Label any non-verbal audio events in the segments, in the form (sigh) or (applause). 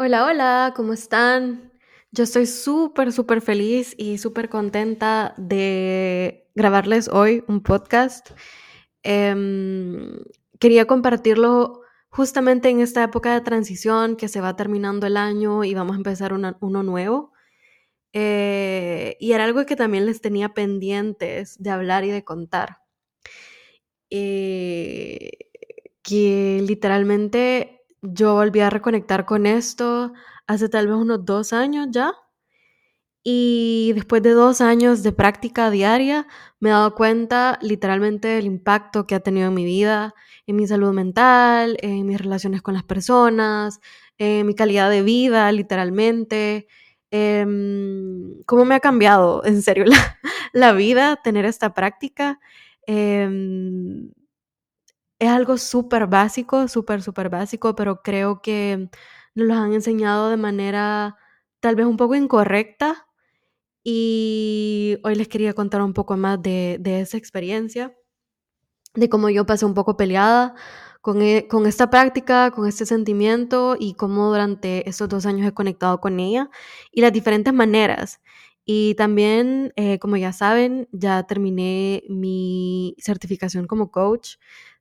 Hola, hola, ¿cómo están? Yo estoy súper, súper feliz y súper contenta de grabarles hoy un podcast. Em, quería compartirlo justamente en esta época de transición que se va terminando el año y vamos a empezar uno nuevo. Eh, y era algo que también les tenía pendientes de hablar y de contar. Eh, que literalmente yo volví a reconectar con esto hace tal vez unos dos años ya. Y después de dos años de práctica diaria, me he dado cuenta literalmente del impacto que ha tenido en mi vida, en mi salud mental, en mis relaciones con las personas, en mi calidad de vida, literalmente. Em, cómo me ha cambiado, (laughs) en serio, la, vida tener esta práctica. Em, es algo súper básico, súper, súper básico, pero creo que nos lo han enseñado de manera tal vez un poco incorrecta. Y hoy les quería contar un poco más de, esa experiencia, de cómo yo pasé un poco peleada con, e, con, esta práctica, con este sentimiento y cómo durante estos dos años he conectado con ella y las diferentes maneras. Y también, eh, como ya saben, ya terminé mi certificación como coach.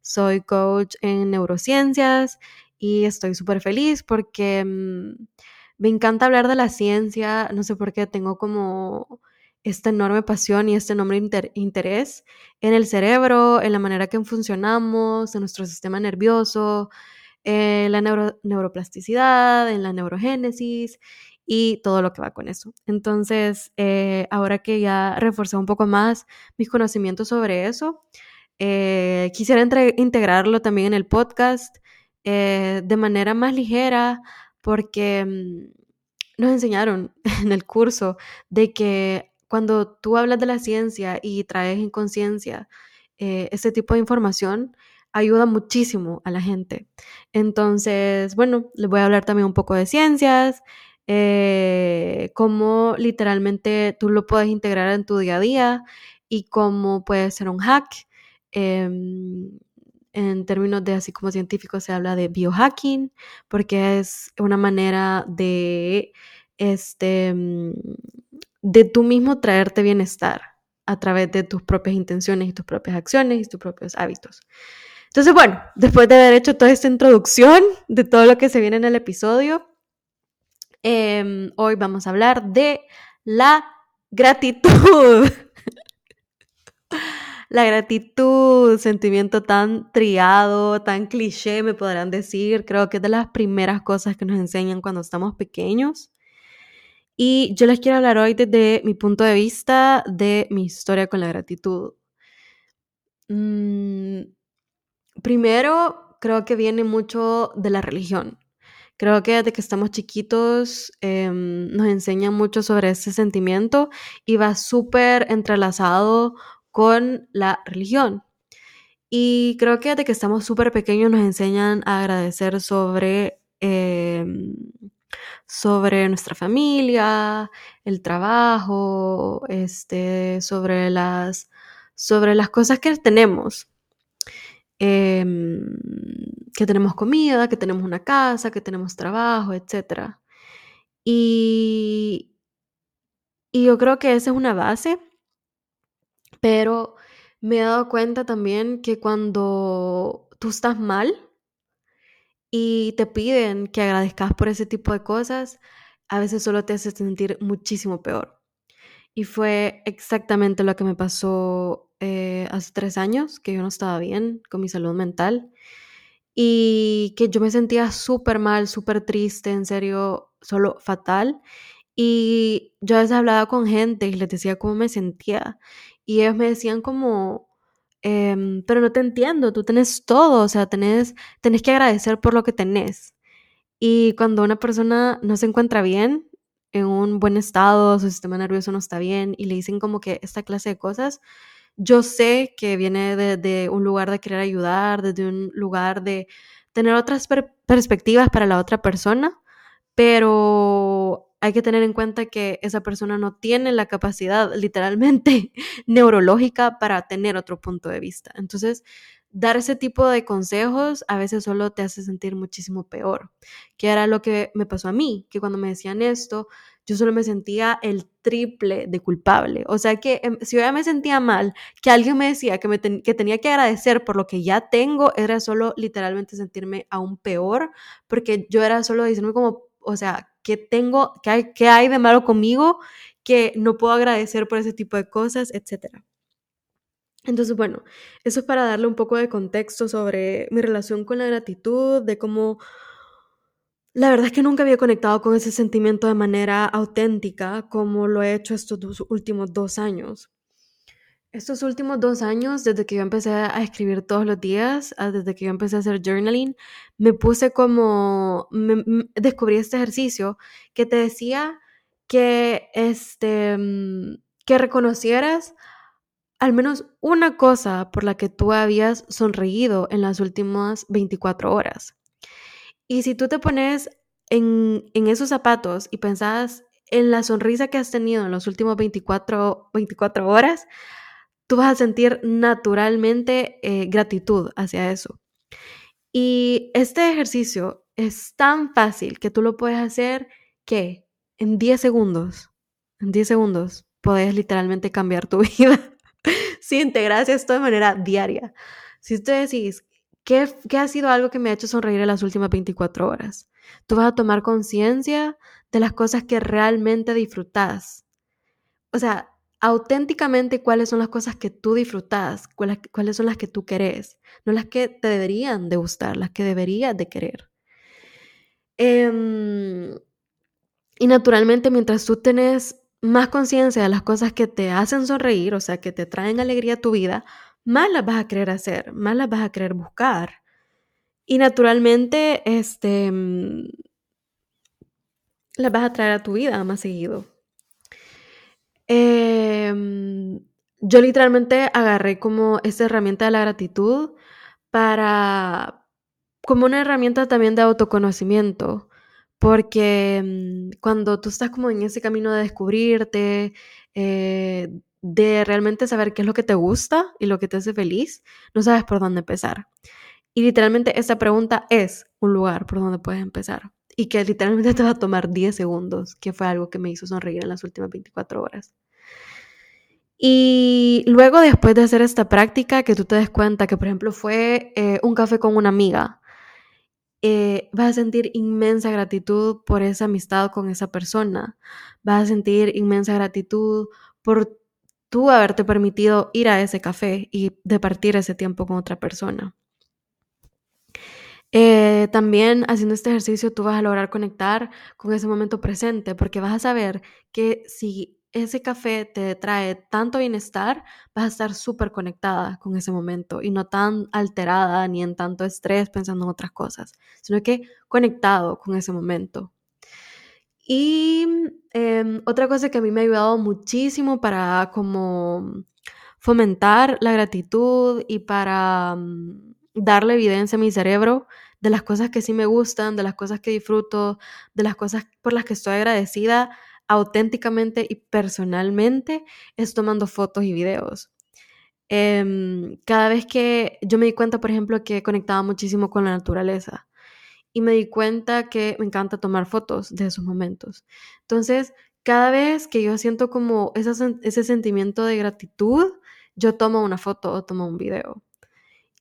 Soy coach en neurociencias y estoy súper feliz porque mm, me encanta hablar de la ciencia. No sé por qué tengo como esta enorme pasión y este enorme interés en el cerebro, en la manera que funcionamos, en nuestro sistema nervioso, en la neuroplasticidad, en la neurogénesis y todo lo que va con eso. Entonces, eh, ahora que ya reforcé un poco más mis conocimientos sobre eso, eh, quisiera integrarlo también en el podcast eh, de manera más ligera porque mm, nos enseñaron (laughs) en el curso de que cuando tú hablas de la ciencia y traes en conciencia eh, ese tipo de información, ayuda muchísimo a la gente. Entonces, bueno, les voy a hablar también un poco de ciencias, cómo literalmente tú lo puedes integrar en tu día a día y cómo puede ser un hack Em, en términos de así como científicos se habla de biohacking, porque es una manera de, este, mm, de tú mismo traerte bienestar a través de tus propias intenciones y tus propias acciones y tus propios hábitos. Entonces, bueno, después de haber hecho toda esta introducción de todo lo que se viene en el episodio, em, hoy vamos a hablar de la gratitud. (laughs) La gratitud, sentimiento tan triado, tan cliché, me podrán decir, creo que es de las primeras cosas que nos enseñan cuando estamos pequeños. Y yo les quiero hablar hoy desde mi punto de vista de mi historia con la gratitud. Mm, primero, creo que viene mucho de la religión. Creo que desde que estamos chiquitos em, nos enseñan mucho sobre ese sentimiento y va súper entrelazado con la religión. Y creo que desde que estamos súper pequeños nos enseñan a agradecer sobre, em, sobre nuestra familia, el trabajo, este, sobre, las, sobre las cosas que tenemos. Em, que tenemos comida, que tenemos una casa, que tenemos trabajo, etc. Y, y yo creo que esa es una base pero me he dado cuenta también que cuando tú estás mal y te piden que agradezcas por ese tipo de cosas, a veces solo te hace sentir muchísimo peor. Y fue exactamente lo que me pasó eh, hace tres años, que yo no estaba bien con mi salud mental y que yo me sentía súper mal, súper triste, en serio, solo fatal. Y yo a veces hablaba con gente y les decía cómo me sentía. Y ellos me decían como, em, pero no te entiendo, tú tenés todo, o sea, tenés, tenés que agradecer por lo que tenés. Y cuando una persona no se encuentra bien, en un buen estado, su sistema nervioso no está bien, y le dicen como que esta clase de cosas, yo sé que viene de, un lugar de querer ayudar, desde un lugar de tener otras perspectivas para la otra persona, pero hay que tener en cuenta que esa persona no tiene la capacidad literalmente (laughs) neurológica para tener otro punto de vista. Entonces, dar ese tipo de consejos a veces solo te hace sentir muchísimo peor, que era lo que me pasó a mí, que cuando me decían esto, yo solo me sentía el triple de culpable. O sea que em, si yo ya me sentía mal, que alguien me decía que, me que tenía que agradecer por lo que ya tengo, era solo literalmente sentirme aún peor, porque yo era solo diciendo como, o sea, ¿qué tengo, qué hay, hay de malo conmigo que no puedo agradecer por ese tipo de cosas, etcétera? Entonces, bueno, eso es para darle un poco de contexto sobre mi relación con la gratitud, de cómo la verdad es que nunca había conectado con ese sentimiento de manera auténtica como lo he hecho estos últimos dos años. Estos últimos dos años, desde que yo empecé a escribir todos los días, desde que yo empecé a hacer journaling, me puse como, descubrí este ejercicio que te decía que, este, mm, que reconocieras al menos una cosa por la que tú habías sonreído en las últimas 24 horas. Y si tú te pones en, esos zapatos y pensás en la sonrisa que has tenido en los últimos 24, 24 horas, tú vas a sentir naturalmente eh, gratitud hacia eso. Y este ejercicio es tan fácil que tú lo puedes hacer que en 10 segundos, en 10 segundos, puedes literalmente cambiar tu (laughs) vida si integras esto de manera diaria. Si tú decís, ¿Qué, ha sido algo que me ha hecho sonreír en las últimas 24 horas? Tú vas a tomar conciencia de las cosas que realmente disfrutas. O sea, auténticamente cuáles son las cosas que tú disfrutas, cuáles, cuáles son las que tú querés, no las que te deberían de gustar, las que deberías de querer. Em, y naturalmente, mientras tú tenés más conciencia de las cosas que te hacen sonreír, o sea, que te traen alegría a tu vida, más las vas a querer hacer, más las vas a querer buscar. Y naturalmente, este, mm, las vas a traer a tu vida más seguido. Yo literalmente agarré como esta herramienta de la gratitud para, como una herramienta también de autoconocimiento, porque mm, cuando tú estás como en ese camino de descubrirte, eh, de realmente saber qué es lo que te gusta y lo que te hace feliz, no sabes por dónde empezar. Y literalmente esta pregunta es un lugar por donde puedes empezar. Y que literalmente (laughs) te va a tomar 10 segundos, que fue algo que me hizo sonreír en las últimas 24 horas. Y luego, después de hacer esta práctica, que tú te des cuenta que, por ejemplo, fue eh, un café con una amiga, eh, vas a sentir inmensa gratitud por esa amistad con esa persona. Vas a sentir inmensa gratitud por tú haberte permitido ir a ese café y departir ese tiempo con otra persona. Eh, también haciendo este ejercicio tú vas a lograr conectar con ese momento presente porque vas a saber que si ese café te trae tanto bienestar, vas a estar súper conectada con ese momento y no tan alterada ni en tanto estrés pensando en otras cosas, sino que conectado con ese momento. Y em, otra cosa que a mí me ha ayudado muchísimo para como fomentar la gratitud y para mm, darle evidencia a mi cerebro de las cosas que sí me gustan, de las cosas que disfruto, de las cosas por las que estoy agradecida auténticamente y personalmente, es tomando fotos y videos. Em, cada vez que yo me di cuenta, por ejemplo, que conectaba muchísimo con la naturaleza y me di cuenta que me encanta tomar fotos de esos momentos. Entonces, cada vez que yo siento como ese sentimiento de gratitud, yo tomo una foto o tomo un video.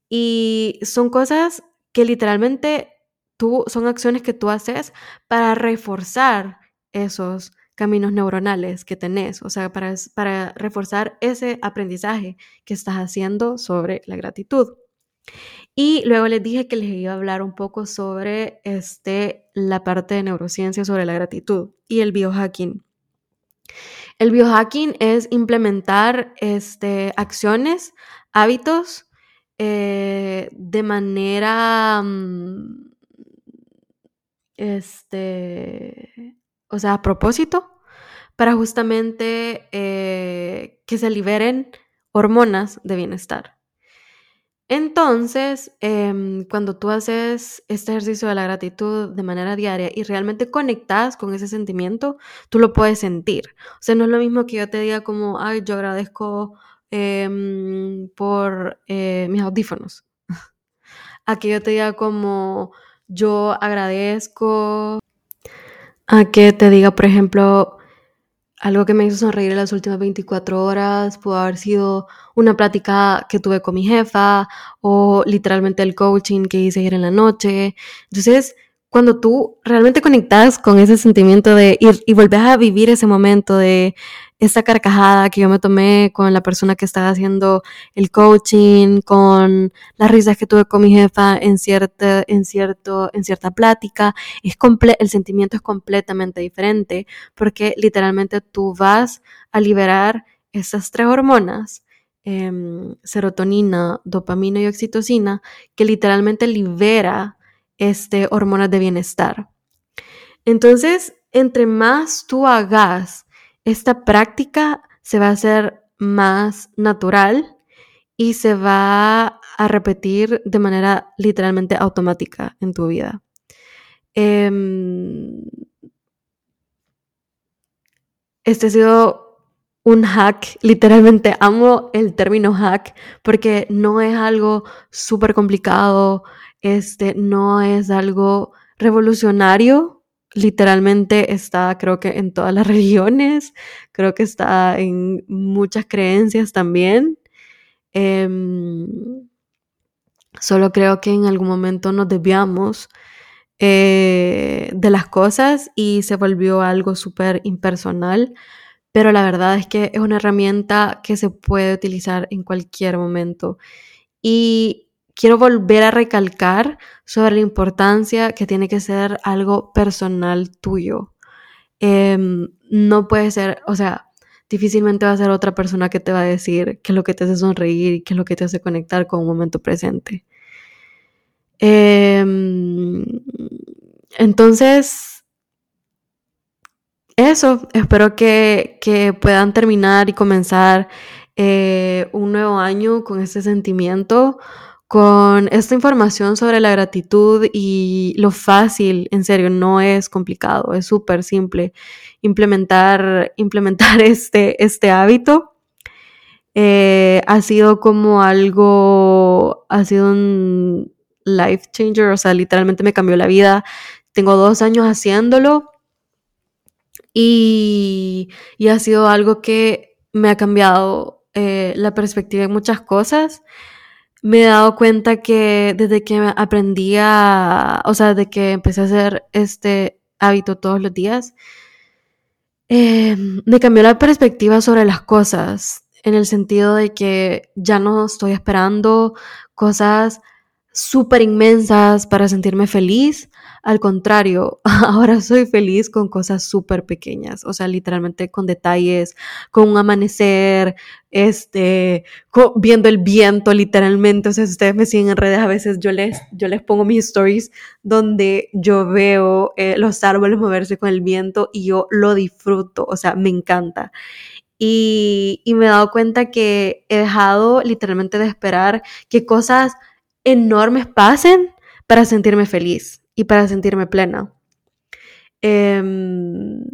Y son cosas que literalmente tú, son acciones que tú haces para reforzar esos caminos neuronales que tenés, o sea, para, para reforzar ese aprendizaje que estás haciendo sobre la gratitud. Y luego les dije que les iba a hablar un poco sobre este, la parte de neurociencia sobre la gratitud y el biohacking. El biohacking es implementar este, acciones, hábitos eh, de manera, mm, este, o sea, a propósito, para justamente eh, que se liberen hormonas de bienestar. Entonces, em, cuando tú haces este ejercicio de la gratitud de manera diaria y realmente conectas con ese sentimiento, tú lo puedes sentir. O sea, no es lo mismo que yo te diga como, ay, yo agradezco em, por eh, mis audífonos. (laughs) a que yo te diga como yo agradezco, a que te diga, por ejemplo, algo que me hizo sonreír en las últimas 24 horas pudo haber sido una plática que tuve con mi jefa o literalmente el coaching que hice ayer en la noche. Entonces, cuando tú realmente conectas con ese sentimiento de ir y volvés a vivir ese momento de esta carcajada que yo me tomé con la persona que estaba haciendo el coaching, con las risas que tuve con mi jefa en cierta, en cierto, en cierta plática, es el sentimiento es completamente diferente porque literalmente tú vas a liberar esas tres hormonas, em, serotonina, dopamina y oxitocina, que literalmente libera este, hormonas de bienestar. Entonces, entre más tú hagas esta práctica, se va a hacer más natural y se va a repetir de manera literalmente automática en tu vida. Em, este ha sido un hack, literalmente amo el término hack porque no es algo súper complicado, este no es algo revolucionario, literalmente está creo que en todas las (laughs) religiones, creo que está en muchas creencias también. Em, solo creo que en algún momento nos desviamos eh, de las cosas y se volvió algo súper impersonal pero la verdad es que es una herramienta que se puede utilizar en cualquier momento. Y quiero volver a recalcar sobre la importancia que tiene que ser algo personal tuyo. Em, no puede ser, o sea, difícilmente va a ser otra persona que te va a decir qué es lo que te hace sonreír y qué es lo que te hace conectar con un momento presente. Em, entonces, eso, espero que, puedan terminar y comenzar eh, un nuevo año con este sentimiento, con esta información sobre la gratitud y lo fácil, en serio, no es complicado, es súper simple implementar, (laughs) implementar este, este hábito. Eh, ha sido como algo, ha sido un life changer, o sea, literalmente me cambió la vida. Tengo dos años haciéndolo y, ha sido algo que me ha cambiado eh, la perspectiva en muchas cosas. Me he dado cuenta que desde que aprendí o sea, de que empecé a hacer este hábito todos los días, eh, me cambió la perspectiva sobre las cosas, en el sentido de que ya no estoy esperando cosas súper inmensas para sentirme feliz, al contrario, (laughs) ahora soy feliz con cosas súper pequeñas, o sea, literalmente con detalles, con un amanecer, este, viendo el viento literalmente, o sea, si ustedes me siguen en redes, a veces yo les, yo les pongo mis stories donde yo veo eh, los árboles moverse con el viento y yo lo disfruto, o sea, me encanta. Y, y me he dado cuenta que he dejado literalmente de esperar que cosas enormes pasen para sentirme feliz y para sentirme plena. Em,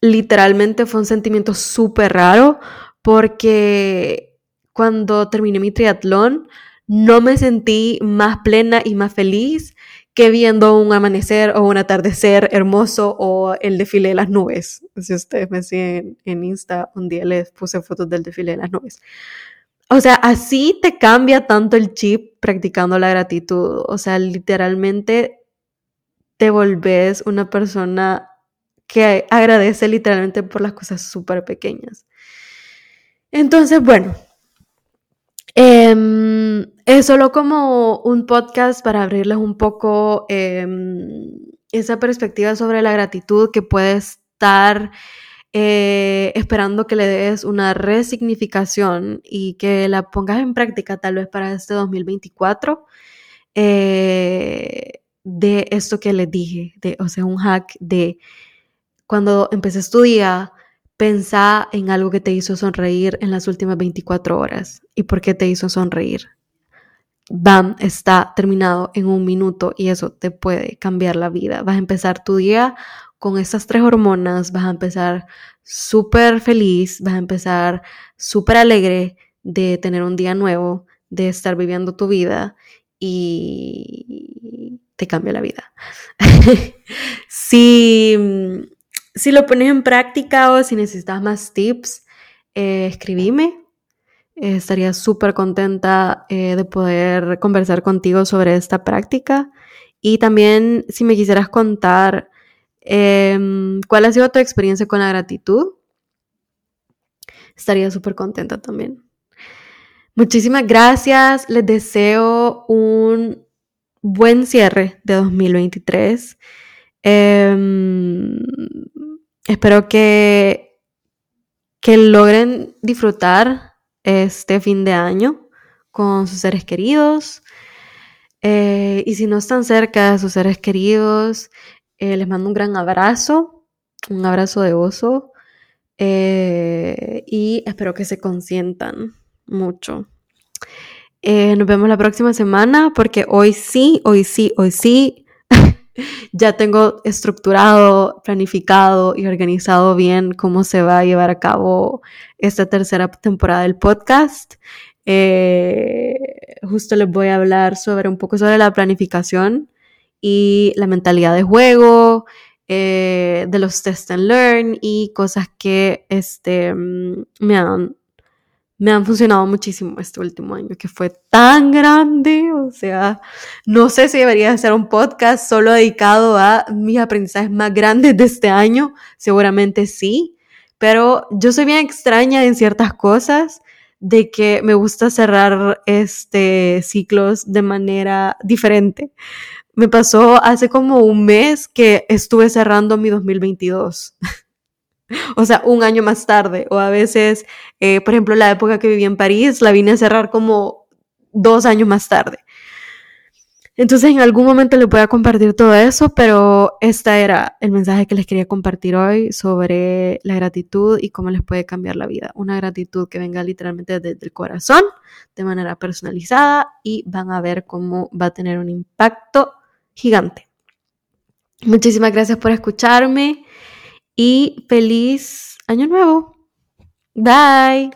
literalmente fue un sentimiento súper raro porque cuando terminé mi triatlón no me sentí más plena y más feliz que viendo un amanecer o un atardecer hermoso o el desfile de las nubes. Si ustedes me siguen en Insta, un día les puse fotos del desfile de las nubes. O sea, así te cambia tanto el chip practicando la gratitud. O sea, literalmente te volvés una persona que agradece literalmente por las cosas súper pequeñas. Entonces, bueno, em, es solo como un podcast para abrirles un poco em, esa perspectiva sobre la gratitud que puede estar eh, esperando que le des una resignificación y que la pongas en práctica tal vez para este 2024. Eh, de esto que les dije, de, o sea, un hack de cuando empecé tu día, pensá en algo que te hizo sonreír en las últimas 24 horas. ¿Y por qué te hizo sonreír? Bam, está terminado en un minuto y eso te puede cambiar la vida. Vas a empezar tu día con estas tres hormonas, vas a empezar súper feliz, vas a empezar súper alegre de tener un día nuevo, de estar viviendo tu vida y te cambia la vida. (laughs) si, si lo pones en práctica o si necesitas más tips, eh. Eh, estaría súper contenta eh, de poder conversar contigo sobre esta práctica. Y también si me quisieras contar em, cuál ha sido tu experiencia con la gratitud, estaría súper contenta también. Muchísimas gracias. Les deseo un buen cierre de 2023. Em, espero que, que logren disfrutar este fin de año con sus seres queridos. Eh, y si no están cerca de sus seres queridos, eh, les mando un gran abrazo, un abrazo de gozo. Eh, y espero que se consientan mucho. Nos vemos la próxima semana porque hoy sí, hoy sí, hoy sí (laughs) ya tengo estructurado, planificado y organizado bien cómo se va a llevar a cabo esta tercera temporada del podcast. Eh, justo les voy a hablar sobre un poco sobre la planificación y la mentalidad de juego, eh, de los test and learn y cosas que este, mm, me han me han funcionado muchísimo este último año, que fue tan grande, o sea, no sé si debería hacer un podcast solo dedicado a mis aprendizajes más grandes de este año, seguramente sí, pero yo soy bien extraña en ciertas cosas, de que me gusta cerrar este ciclos de manera diferente. Me pasó hace como un mes que estuve cerrando mi 2022. (laughs) (laughs) o sea, un año más tarde. O a veces, eh, por ejemplo, la época que viví en París, la vine a cerrar como dos años más tarde. Entonces, en algún momento les voy a compartir todo eso, pero este era el mensaje que les quería compartir hoy sobre la gratitud y cómo les puede cambiar la vida. Una gratitud que venga literalmente desde el corazón, de manera personalizada, y van a ver cómo va a tener un impacto gigante. Muchísimas gracias por escucharme y feliz año nuevo. Bye.